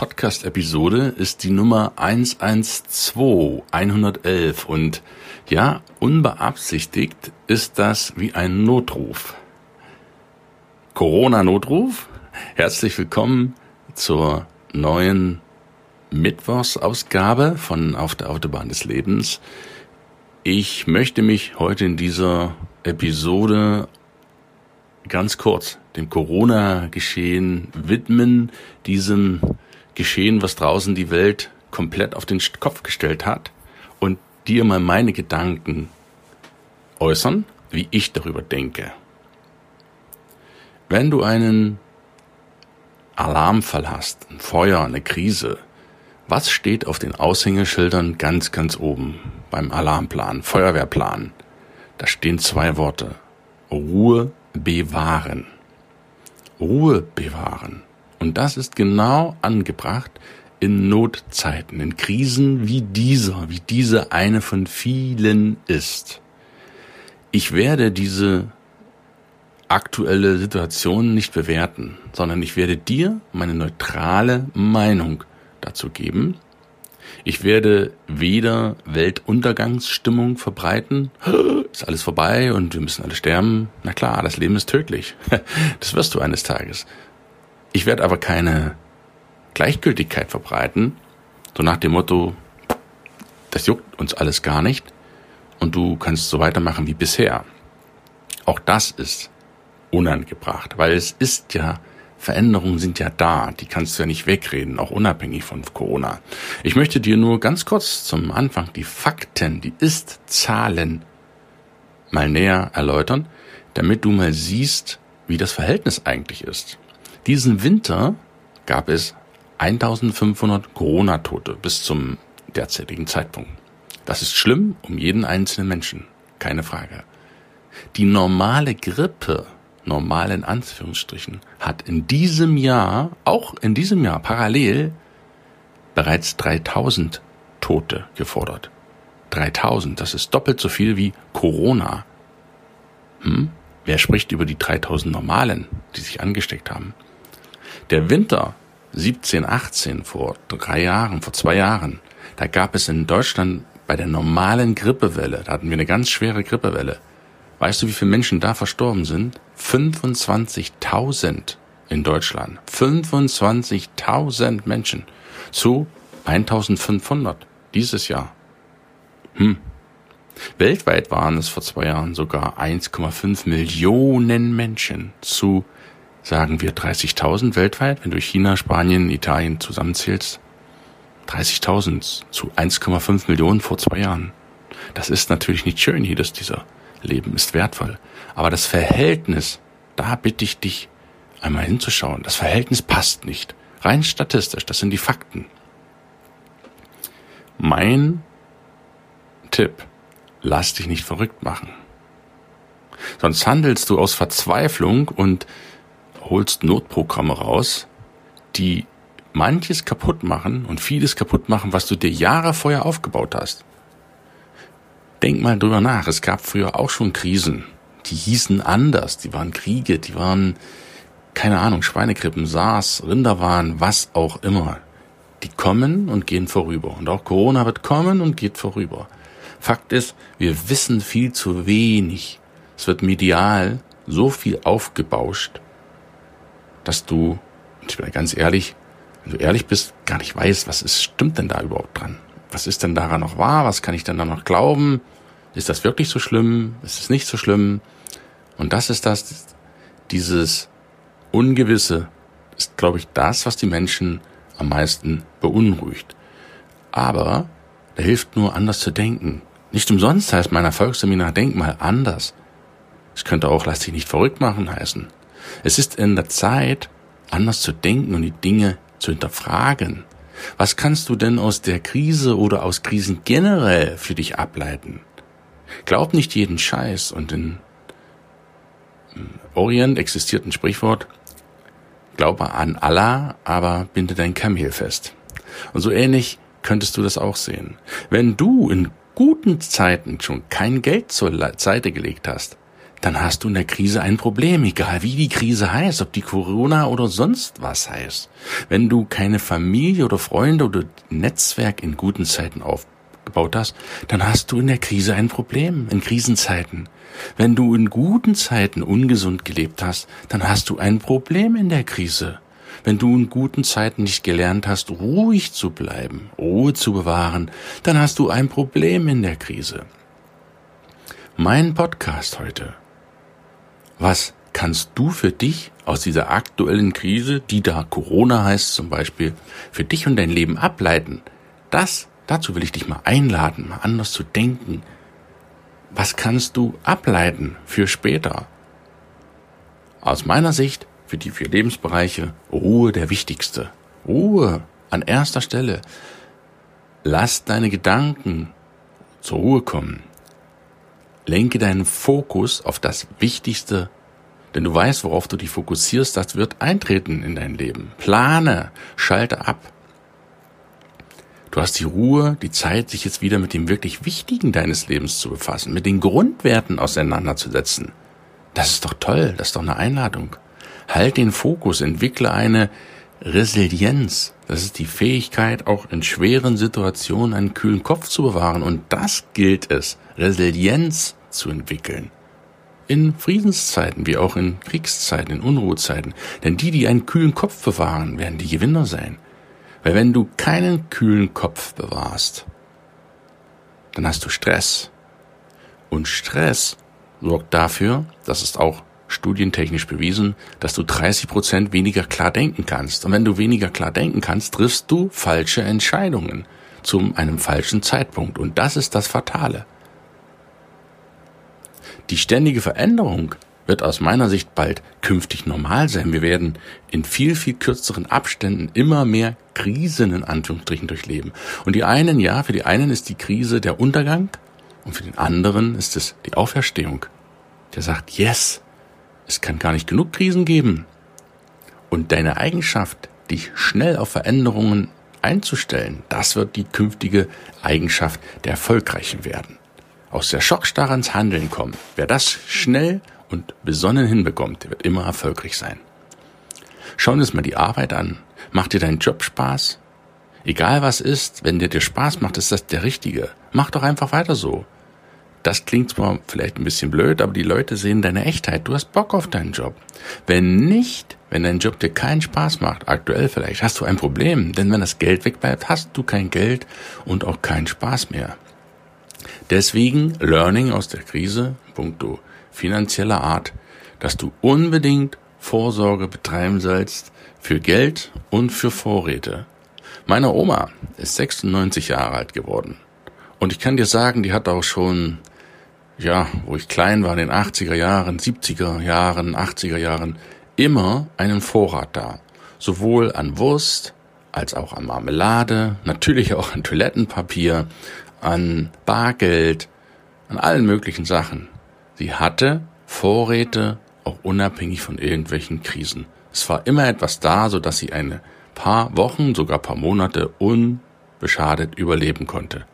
Podcast-Episode ist die Nummer 112, 111 und ja, unbeabsichtigt ist das wie ein Notruf. Corona-Notruf? Herzlich willkommen zur neuen Mittwochsausgabe von Auf der Autobahn des Lebens. Ich möchte mich heute in dieser Episode ganz kurz dem Corona-Geschehen widmen, diesem Geschehen, was draußen die Welt komplett auf den Kopf gestellt hat und dir mal meine Gedanken äußern, wie ich darüber denke. Wenn du einen Alarmfall hast, ein Feuer, eine Krise, was steht auf den Aushängeschildern ganz, ganz oben beim Alarmplan, Feuerwehrplan? Da stehen zwei Worte. Ruhe bewahren. Ruhe bewahren. Und das ist genau angebracht in Notzeiten, in Krisen wie dieser, wie diese eine von vielen ist. Ich werde diese aktuelle Situation nicht bewerten, sondern ich werde dir meine neutrale Meinung dazu geben. Ich werde weder Weltuntergangsstimmung verbreiten, ist alles vorbei und wir müssen alle sterben. Na klar, das Leben ist tödlich. Das wirst du eines Tages. Ich werde aber keine Gleichgültigkeit verbreiten, so nach dem Motto, das juckt uns alles gar nicht und du kannst so weitermachen wie bisher. Auch das ist unangebracht, weil es ist ja Veränderungen sind ja da, die kannst du ja nicht wegreden, auch unabhängig von Corona. Ich möchte dir nur ganz kurz zum Anfang die Fakten, die Ist-Zahlen mal näher erläutern, damit du mal siehst, wie das Verhältnis eigentlich ist. Diesen Winter gab es 1500 Corona-Tote bis zum derzeitigen Zeitpunkt. Das ist schlimm um jeden einzelnen Menschen, keine Frage. Die normale Grippe, normal in Anführungsstrichen, hat in diesem Jahr, auch in diesem Jahr parallel, bereits 3000 Tote gefordert. 3000, das ist doppelt so viel wie Corona. Hm? Wer spricht über die 3000 Normalen, die sich angesteckt haben? Der Winter 17, 18, vor drei Jahren, vor zwei Jahren, da gab es in Deutschland bei der normalen Grippewelle, da hatten wir eine ganz schwere Grippewelle. Weißt du, wie viele Menschen da verstorben sind? 25.000 in Deutschland. 25.000 Menschen zu 1.500 dieses Jahr. Hm. Weltweit waren es vor zwei Jahren sogar 1,5 Millionen Menschen zu, sagen wir, 30.000 weltweit, wenn du China, Spanien, Italien zusammenzählst. 30.000 zu 1,5 Millionen vor zwei Jahren. Das ist natürlich nicht schön, jedes dieser Leben ist wertvoll. Aber das Verhältnis, da bitte ich dich einmal hinzuschauen. Das Verhältnis passt nicht. Rein statistisch, das sind die Fakten. Mein Tipp, lass dich nicht verrückt machen. Sonst handelst du aus Verzweiflung und holst Notprogramme raus, die manches kaputt machen und vieles kaputt machen, was du dir Jahre vorher aufgebaut hast. Denk mal drüber nach, es gab früher auch schon Krisen, die hießen anders, die waren Kriege, die waren, keine Ahnung, Schweinegrippen, SARS, Rinderwahn, was auch immer. Die kommen und gehen vorüber. Und auch Corona wird kommen und geht vorüber. Fakt ist, wir wissen viel zu wenig. Es wird medial so viel aufgebauscht, dass du, ich bin ganz ehrlich, wenn du ehrlich bist, gar nicht weißt, was ist, stimmt denn da überhaupt dran? Was ist denn daran noch wahr? Was kann ich denn da noch glauben? Ist das wirklich so schlimm? Ist es nicht so schlimm? Und das ist das, dieses Ungewisse ist, glaube ich, das, was die Menschen am meisten beunruhigt. Aber da hilft nur anders zu denken. Nicht umsonst heißt mein Erfolgsseminar Denk mal anders. Es könnte auch Lass dich nicht verrückt machen heißen. Es ist in der Zeit, anders zu denken und die Dinge zu hinterfragen. Was kannst du denn aus der Krise oder aus Krisen generell für dich ableiten? Glaub nicht jeden Scheiß und in Orient existiert ein Sprichwort, glaube an Allah, aber binde dein Kamel fest. Und so ähnlich könntest du das auch sehen. Wenn du in guten Zeiten schon kein Geld zur Seite gelegt hast, dann hast du in der Krise ein Problem, egal wie die Krise heißt, ob die Corona oder sonst was heißt. Wenn du keine Familie oder Freunde oder Netzwerk in guten Zeiten aufgebaut hast, dann hast du in der Krise ein Problem, in Krisenzeiten. Wenn du in guten Zeiten ungesund gelebt hast, dann hast du ein Problem in der Krise. Wenn du in guten Zeiten nicht gelernt hast, ruhig zu bleiben, Ruhe zu bewahren, dann hast du ein Problem in der Krise. Mein Podcast heute was kannst du für dich aus dieser aktuellen Krise, die da Corona heißt zum Beispiel, für dich und dein Leben ableiten? Das, dazu will ich dich mal einladen, mal anders zu denken. Was kannst du ableiten für später? Aus meiner Sicht für die vier Lebensbereiche Ruhe der wichtigste. Ruhe an erster Stelle. Lass deine Gedanken zur Ruhe kommen. Lenke deinen Fokus auf das Wichtigste, denn du weißt, worauf du dich fokussierst, das wird eintreten in dein Leben. Plane, schalte ab. Du hast die Ruhe, die Zeit, sich jetzt wieder mit dem wirklich Wichtigen deines Lebens zu befassen, mit den Grundwerten auseinanderzusetzen. Das ist doch toll, das ist doch eine Einladung. Halt den Fokus, entwickle eine Resilienz. Das ist die Fähigkeit, auch in schweren Situationen einen kühlen Kopf zu bewahren. Und das gilt es, Resilienz zu entwickeln. In Friedenszeiten wie auch in Kriegszeiten, in Unruhezeiten. Denn die, die einen kühlen Kopf bewahren, werden die Gewinner sein. Weil wenn du keinen kühlen Kopf bewahrst, dann hast du Stress. Und Stress sorgt dafür, das ist auch studientechnisch bewiesen, dass du 30 Prozent weniger klar denken kannst. Und wenn du weniger klar denken kannst, triffst du falsche Entscheidungen zu einem falschen Zeitpunkt. Und das ist das Fatale. Die ständige Veränderung wird aus meiner Sicht bald künftig normal sein. Wir werden in viel, viel kürzeren Abständen immer mehr Krisen in Anführungsstrichen durchleben. Und die einen, ja, für die einen ist die Krise der Untergang und für den anderen ist es die Auferstehung. Der sagt, yes, es kann gar nicht genug Krisen geben. Und deine Eigenschaft, dich schnell auf Veränderungen einzustellen, das wird die künftige Eigenschaft der Erfolgreichen werden. Aus der Schockstarre ins Handeln kommen. Wer das schnell und besonnen hinbekommt, der wird immer erfolgreich sein. Schau uns mal die Arbeit an. Macht dir dein Job Spaß? Egal was ist, wenn dir dir Spaß macht, ist das der richtige. Mach doch einfach weiter so. Das klingt zwar vielleicht ein bisschen blöd, aber die Leute sehen deine Echtheit. Du hast Bock auf deinen Job. Wenn nicht, wenn dein Job dir keinen Spaß macht, aktuell vielleicht, hast du ein Problem. Denn wenn das Geld wegbleibt, hast du kein Geld und auch keinen Spaß mehr. Deswegen Learning aus der Krise, puncto finanzieller Art, dass du unbedingt Vorsorge betreiben sollst für Geld und für Vorräte. Meine Oma ist 96 Jahre alt geworden. Und ich kann dir sagen, die hat auch schon ja, wo ich klein war, in den 80er Jahren, 70er Jahren, 80er Jahren, immer einen Vorrat da. Sowohl an Wurst als auch an Marmelade, natürlich auch an Toilettenpapier, an Bargeld, an allen möglichen Sachen. Sie hatte Vorräte, auch unabhängig von irgendwelchen Krisen. Es war immer etwas da, so dass sie eine paar Wochen, sogar paar Monate unbeschadet überleben konnte.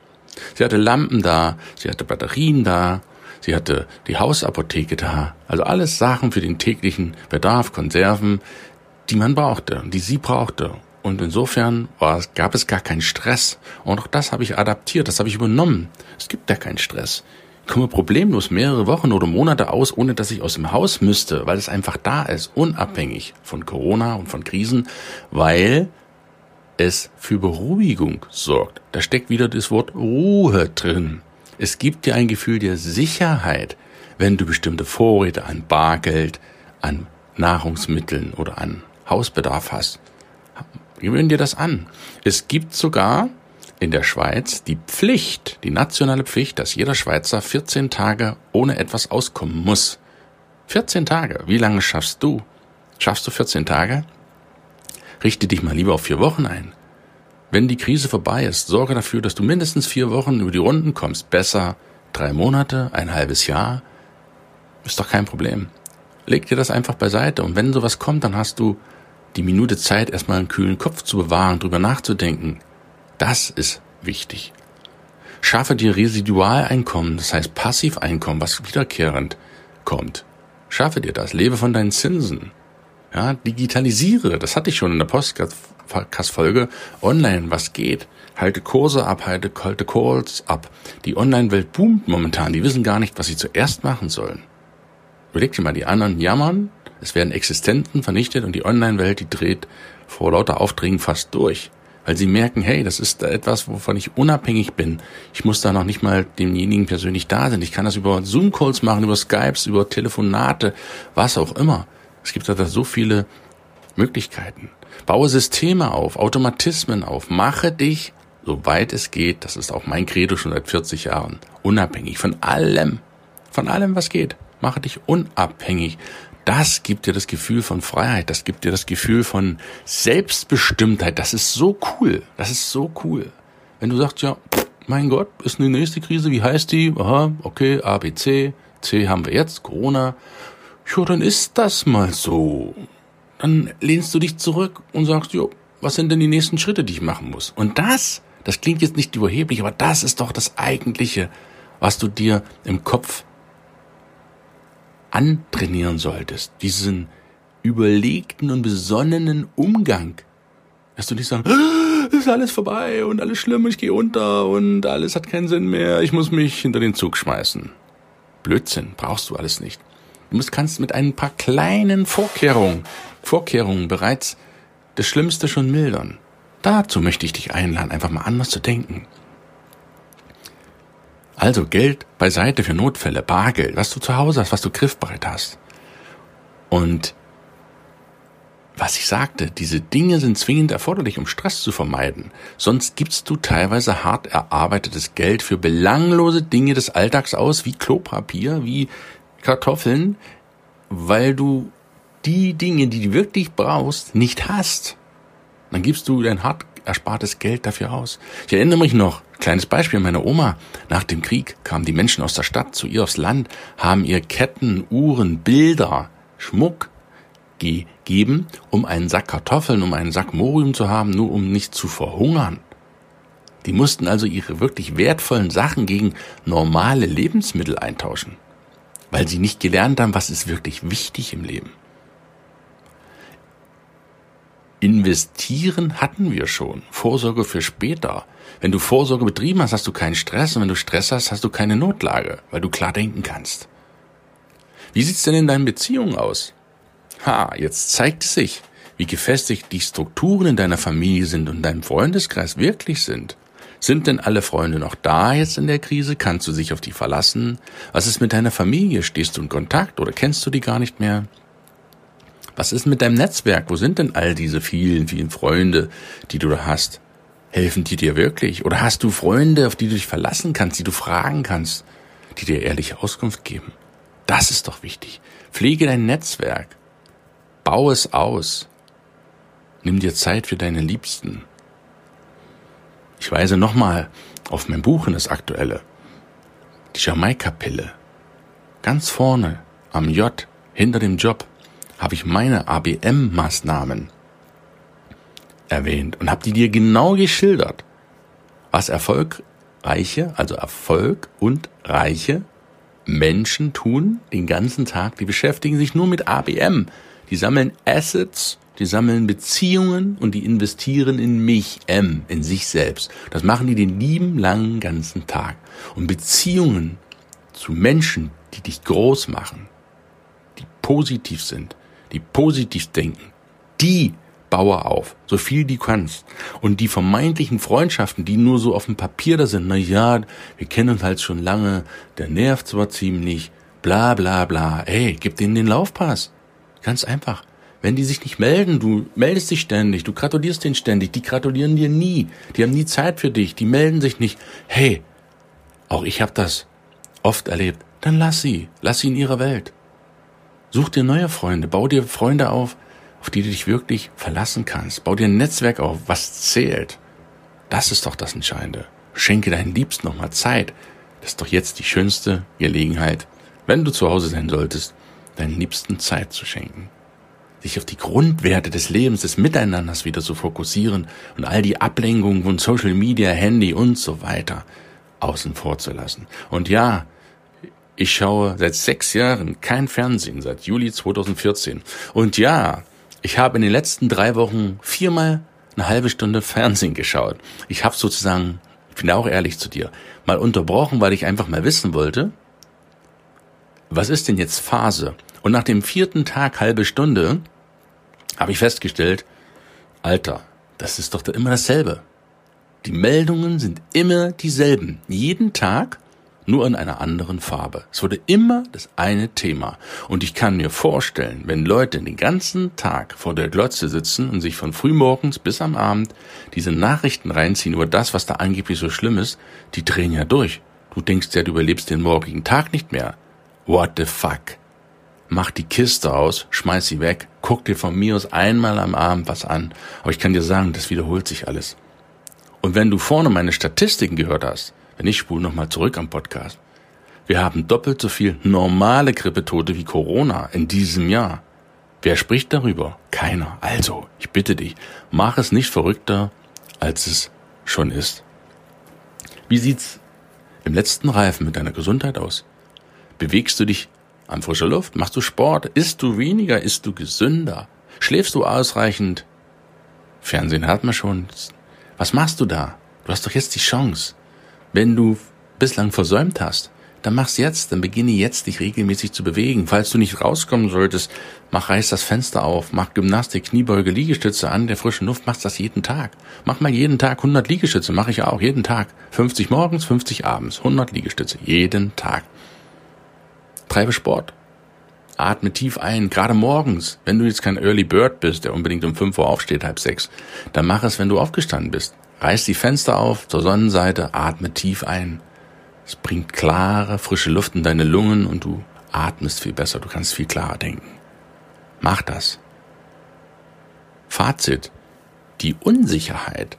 Sie hatte Lampen da, sie hatte Batterien da, Sie hatte die Hausapotheke da. Also alles Sachen für den täglichen Bedarf, Konserven, die man brauchte, die sie brauchte. Und insofern war, gab es gar keinen Stress. Und auch das habe ich adaptiert, das habe ich übernommen. Es gibt ja keinen Stress. Ich komme problemlos mehrere Wochen oder Monate aus, ohne dass ich aus dem Haus müsste, weil es einfach da ist, unabhängig von Corona und von Krisen, weil es für Beruhigung sorgt. Da steckt wieder das Wort Ruhe drin. Es gibt dir ein Gefühl der Sicherheit, wenn du bestimmte Vorräte an Bargeld, an Nahrungsmitteln oder an Hausbedarf hast. Gewöhn dir das an. Es gibt sogar in der Schweiz die Pflicht, die nationale Pflicht, dass jeder Schweizer 14 Tage ohne etwas auskommen muss. 14 Tage. Wie lange schaffst du? Schaffst du 14 Tage? richte dich mal lieber auf vier Wochen ein. Wenn die Krise vorbei ist, sorge dafür, dass du mindestens vier Wochen über die Runden kommst. Besser drei Monate, ein halbes Jahr. Ist doch kein Problem. Leg dir das einfach beiseite und wenn sowas kommt, dann hast du die Minute Zeit, erstmal einen kühlen Kopf zu bewahren, drüber nachzudenken. Das ist wichtig. Schaffe dir Residualeinkommen, das heißt Passiveinkommen, was wiederkehrend kommt. Schaffe dir das. Lebe von deinen Zinsen. Ja, digitalisiere. Das hatte ich schon in der Podcast-Folge. Online, was geht? Halte Kurse ab, halte, halte Calls ab. Die Online-Welt boomt momentan. Die wissen gar nicht, was sie zuerst machen sollen. Überleg dir mal, die anderen jammern, es werden Existenten vernichtet und die Online-Welt, die dreht vor lauter Aufträgen fast durch. Weil sie merken, hey, das ist etwas, wovon ich unabhängig bin. Ich muss da noch nicht mal demjenigen persönlich da sein. Ich kann das über Zoom-Calls machen, über Skypes, über Telefonate, was auch immer. Es gibt da so viele Möglichkeiten. Baue Systeme auf, Automatismen auf. Mache dich, soweit es geht, das ist auch mein Credo schon seit 40 Jahren, unabhängig von allem. Von allem, was geht. Mache dich unabhängig. Das gibt dir das Gefühl von Freiheit, das gibt dir das Gefühl von Selbstbestimmtheit. Das ist so cool. Das ist so cool. Wenn du sagst, ja, mein Gott, ist eine nächste Krise, wie heißt die? Aha, okay, A, B, C. C haben wir jetzt, Corona. Ja, dann ist das mal so. Dann lehnst du dich zurück und sagst, jo, was sind denn die nächsten Schritte, die ich machen muss? Und das, das klingt jetzt nicht überheblich, aber das ist doch das Eigentliche, was du dir im Kopf antrainieren solltest, diesen überlegten und besonnenen Umgang, dass du nicht sagst, ah, ist alles vorbei und alles schlimm, ich gehe unter und alles hat keinen Sinn mehr, ich muss mich hinter den Zug schmeißen. Blödsinn, brauchst du alles nicht. Du musst, kannst mit ein paar kleinen Vorkehrungen, Vorkehrungen bereits das Schlimmste schon mildern. Dazu möchte ich dich einladen, einfach mal anders zu denken. Also Geld beiseite für Notfälle, Bargeld, was du zu Hause hast, was du griffbereit hast. Und was ich sagte, diese Dinge sind zwingend erforderlich, um Stress zu vermeiden. Sonst gibst du teilweise hart erarbeitetes Geld für belanglose Dinge des Alltags aus, wie Klopapier, wie Kartoffeln, weil du die Dinge, die du wirklich brauchst, nicht hast. Dann gibst du dein hart erspartes Geld dafür aus. Ich erinnere mich noch, kleines Beispiel, meine Oma, nach dem Krieg kamen die Menschen aus der Stadt zu ihr aufs Land, haben ihr Ketten, Uhren, Bilder, Schmuck gegeben, um einen Sack Kartoffeln, um einen Sack Morium zu haben, nur um nicht zu verhungern. Die mussten also ihre wirklich wertvollen Sachen gegen normale Lebensmittel eintauschen, weil sie nicht gelernt haben, was ist wirklich wichtig im Leben. Investieren hatten wir schon. Vorsorge für später. Wenn du Vorsorge betrieben hast, hast du keinen Stress und wenn du Stress hast, hast du keine Notlage, weil du klar denken kannst. Wie sieht's denn in deinen Beziehungen aus? Ha, jetzt zeigt es sich, wie gefestigt die Strukturen in deiner Familie sind und deinem Freundeskreis wirklich sind. Sind denn alle Freunde noch da jetzt in der Krise? Kannst du dich auf die verlassen? Was ist mit deiner Familie? Stehst du in Kontakt oder kennst du die gar nicht mehr? Was ist mit deinem Netzwerk? Wo sind denn all diese vielen, vielen Freunde, die du da hast? Helfen die dir wirklich? Oder hast du Freunde, auf die du dich verlassen kannst, die du fragen kannst, die dir ehrliche Auskunft geben? Das ist doch wichtig. Pflege dein Netzwerk. Bau es aus. Nimm dir Zeit für deine Liebsten. Ich weise nochmal auf mein Buch in das aktuelle. Die Jamaika-Pille. Ganz vorne am J hinter dem Job habe ich meine ABM-Maßnahmen erwähnt und habe die dir genau geschildert, was erfolgreiche, also Erfolg und reiche Menschen tun den ganzen Tag. Die beschäftigen sich nur mit ABM. Die sammeln Assets, die sammeln Beziehungen und die investieren in mich, M, in sich selbst. Das machen die den lieben langen ganzen Tag. Und Beziehungen zu Menschen, die dich groß machen, die positiv sind, die positiv denken, die baue auf, so viel du kannst. Und die vermeintlichen Freundschaften, die nur so auf dem Papier da sind, na ja, wir kennen uns halt schon lange, der nervt zwar ziemlich, bla bla bla, ey, gib denen den Laufpass. Ganz einfach. Wenn die sich nicht melden, du meldest dich ständig, du gratulierst denen ständig, die gratulieren dir nie, die haben nie Zeit für dich, die melden sich nicht. Hey, auch ich habe das oft erlebt. Dann lass sie, lass sie in ihrer Welt. Such dir neue Freunde, bau dir Freunde auf, auf die du dich wirklich verlassen kannst. Bau dir ein Netzwerk auf, was zählt. Das ist doch das Entscheidende. Schenke deinen Liebsten nochmal Zeit. Das ist doch jetzt die schönste Gelegenheit, wenn du zu Hause sein solltest, deinen Liebsten Zeit zu schenken. Sich auf die Grundwerte des Lebens, des Miteinanders wieder zu fokussieren und all die Ablenkungen von Social Media, Handy und so weiter außen vor zu lassen. Und ja, ich schaue seit sechs Jahren kein Fernsehen, seit Juli 2014. Und ja, ich habe in den letzten drei Wochen viermal eine halbe Stunde Fernsehen geschaut. Ich habe sozusagen, ich bin auch ehrlich zu dir, mal unterbrochen, weil ich einfach mal wissen wollte, was ist denn jetzt Phase? Und nach dem vierten Tag halbe Stunde habe ich festgestellt, Alter, das ist doch immer dasselbe. Die Meldungen sind immer dieselben. Jeden Tag nur in einer anderen Farbe. Es wurde immer das eine Thema. Und ich kann mir vorstellen, wenn Leute den ganzen Tag vor der Glotze sitzen und sich von frühmorgens bis am Abend diese Nachrichten reinziehen über das, was da angeblich so schlimm ist, die drehen ja durch. Du denkst ja, du überlebst den morgigen Tag nicht mehr. What the fuck? Mach die Kiste aus, schmeiß sie weg, guck dir von mir aus einmal am Abend was an. Aber ich kann dir sagen, das wiederholt sich alles. Und wenn du vorne meine Statistiken gehört hast, wenn ich spule nochmal zurück am Podcast, wir haben doppelt so viel normale Grippetote wie Corona in diesem Jahr. Wer spricht darüber? Keiner. Also, ich bitte dich, mach es nicht verrückter, als es schon ist. Wie sieht's im letzten Reifen mit deiner Gesundheit aus? Bewegst du dich an frischer Luft? Machst du Sport? Isst du weniger? Isst du gesünder? Schläfst du ausreichend? Fernsehen hat man schon. Was machst du da? Du hast doch jetzt die Chance. Wenn du bislang versäumt hast, dann mach's jetzt, dann beginne jetzt, dich regelmäßig zu bewegen. Falls du nicht rauskommen solltest, mach reiß das Fenster auf, mach Gymnastik, Kniebeuge, Liegestütze an der frischen Luft, machst das jeden Tag. Mach mal jeden Tag 100 Liegestütze, mache ich auch jeden Tag. 50 morgens, 50 abends, 100 Liegestütze, jeden Tag. Treibe Sport. Atme tief ein, gerade morgens. Wenn du jetzt kein Early Bird bist, der unbedingt um 5 Uhr aufsteht, halb sechs, dann mach es, wenn du aufgestanden bist. Reiß die Fenster auf zur Sonnenseite, atme tief ein. Es bringt klare, frische Luft in deine Lungen und du atmest viel besser, du kannst viel klarer denken. Mach das. Fazit. Die Unsicherheit,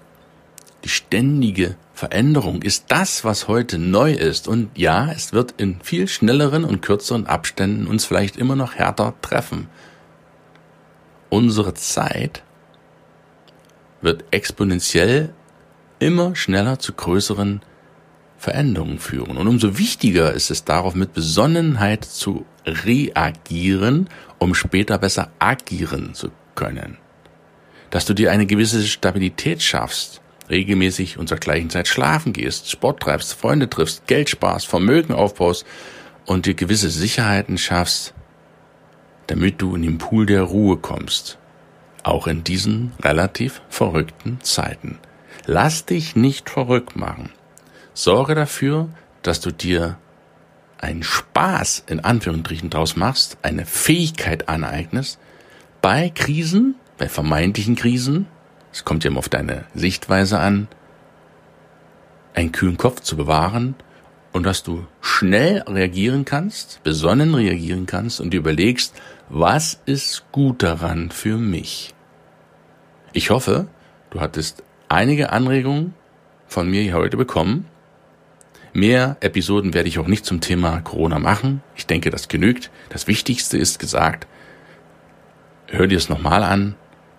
die ständige Veränderung ist das, was heute neu ist. Und ja, es wird in viel schnelleren und kürzeren Abständen uns vielleicht immer noch härter treffen. Unsere Zeit wird exponentiell immer schneller zu größeren Veränderungen führen. Und umso wichtiger ist es darauf, mit Besonnenheit zu reagieren, um später besser agieren zu können. Dass du dir eine gewisse Stabilität schaffst, regelmäßig und zur gleichen Zeit schlafen gehst, Sport treibst, Freunde triffst, Geld sparst, Vermögen aufbaust und dir gewisse Sicherheiten schaffst, damit du in den Pool der Ruhe kommst. Auch in diesen relativ verrückten Zeiten. Lass dich nicht verrückt machen. Sorge dafür, dass du dir einen Spaß in Anführungsstrichen draus machst, eine Fähigkeit aneignest, bei Krisen, bei vermeintlichen Krisen, es kommt ja immer auf deine Sichtweise an, einen kühlen Kopf zu bewahren und dass du schnell reagieren kannst, besonnen reagieren kannst und dir überlegst, was ist gut daran für mich? Ich hoffe, du hattest einige Anregungen von mir heute bekommen. Mehr Episoden werde ich auch nicht zum Thema Corona machen. Ich denke, das genügt. Das Wichtigste ist gesagt. Hör dir es nochmal an.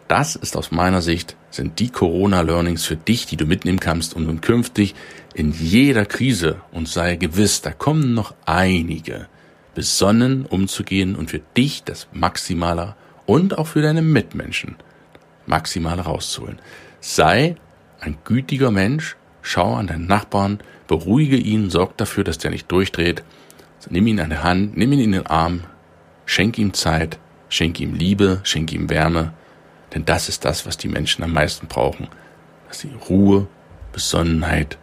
Das ist aus meiner Sicht, sind die Corona-Learnings für dich, die du mitnehmen kannst, um nun künftig in jeder Krise, und sei gewiss, da kommen noch einige, besonnen umzugehen und für dich das Maximale und auch für deine Mitmenschen Maximale rauszuholen. Sei ein gütiger Mensch, schau an deinen Nachbarn, beruhige ihn, sorg dafür, dass der nicht durchdreht, nimm ihn an der Hand, nimm ihn in den Arm, schenk ihm Zeit, schenk ihm Liebe, schenk ihm Wärme, denn das ist das, was die Menschen am meisten brauchen, dass sie Ruhe, Besonnenheit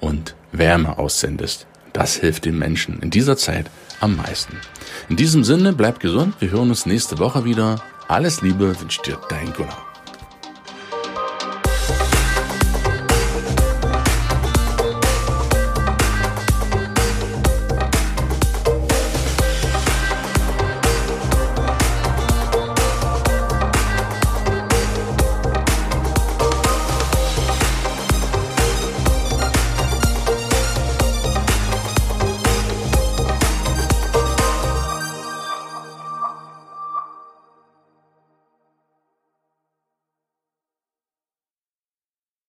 und Wärme aussendest. Das hilft den Menschen in dieser Zeit am meisten. In diesem Sinne, bleib gesund. Wir hören uns nächste Woche wieder. Alles Liebe wünscht dir dein Gunnar.